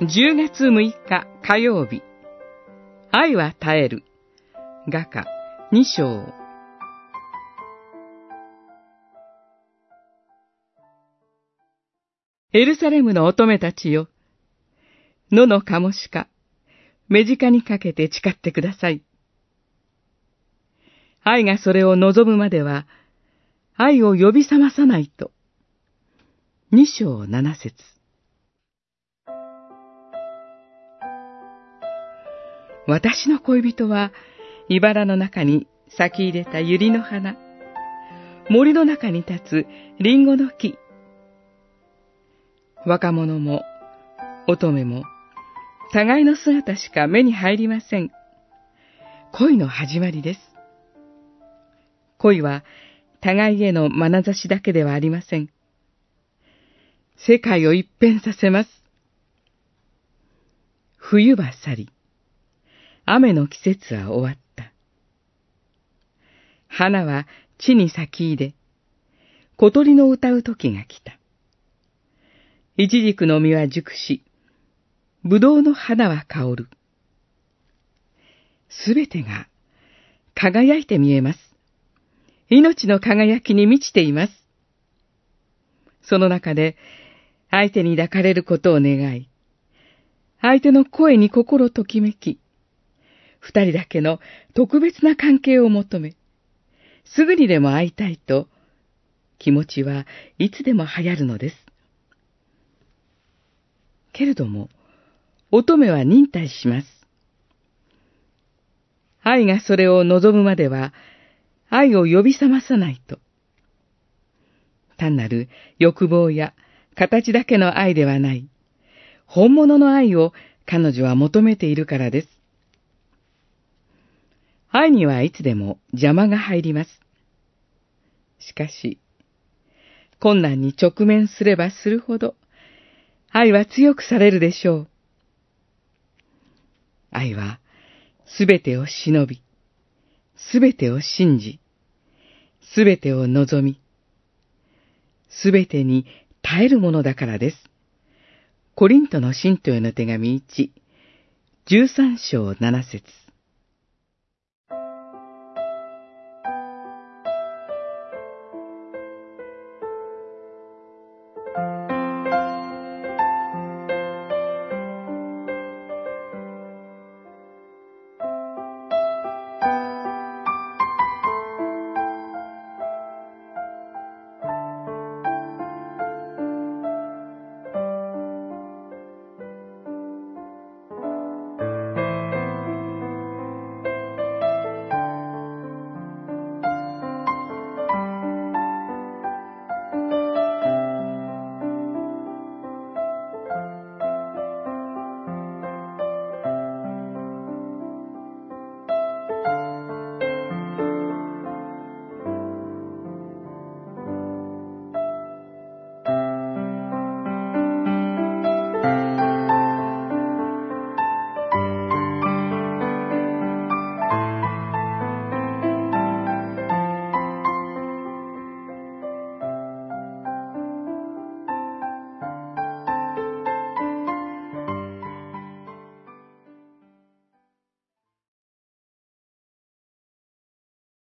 10月6日火曜日。愛は絶える。画家2章。エルサレムの乙女たちよ。野のカモシカ、目近にかけて誓ってください。愛がそれを望むまでは、愛を呼び覚まさないと。二章七節私の恋人は、茨の中に咲き入れた百合の花、森の中に立つリンゴの木。若者も乙女も互いの姿しか目に入りません。恋の始まりです。恋は互いへの眼差しだけではありません。世界を一変させます。冬は去り、雨の季節は終わった。花は地に咲き入れ、小鳥の歌う時が来た。イチジクの実は熟し、ぶどうの花は香る。すべてが輝いて見えます。命の輝きに満ちています。その中で、相手に抱かれることを願い、相手の声に心ときめき、二人だけの特別な関係を求め、すぐにでも会いたいと、気持ちはいつでも流行るのです。けれども、乙女は忍耐します。愛がそれを望むまでは、愛を呼び覚まさないと。単なる欲望や形だけの愛ではない、本物の愛を彼女は求めているからです。愛にはいつでも邪魔が入ります。しかし、困難に直面すればするほど、愛は強くされるでしょう。愛は、すべてを忍び、すべてを信じ、すべてを望み、すべてに耐えるものだからです。コリントの信徒への手紙1、13章7節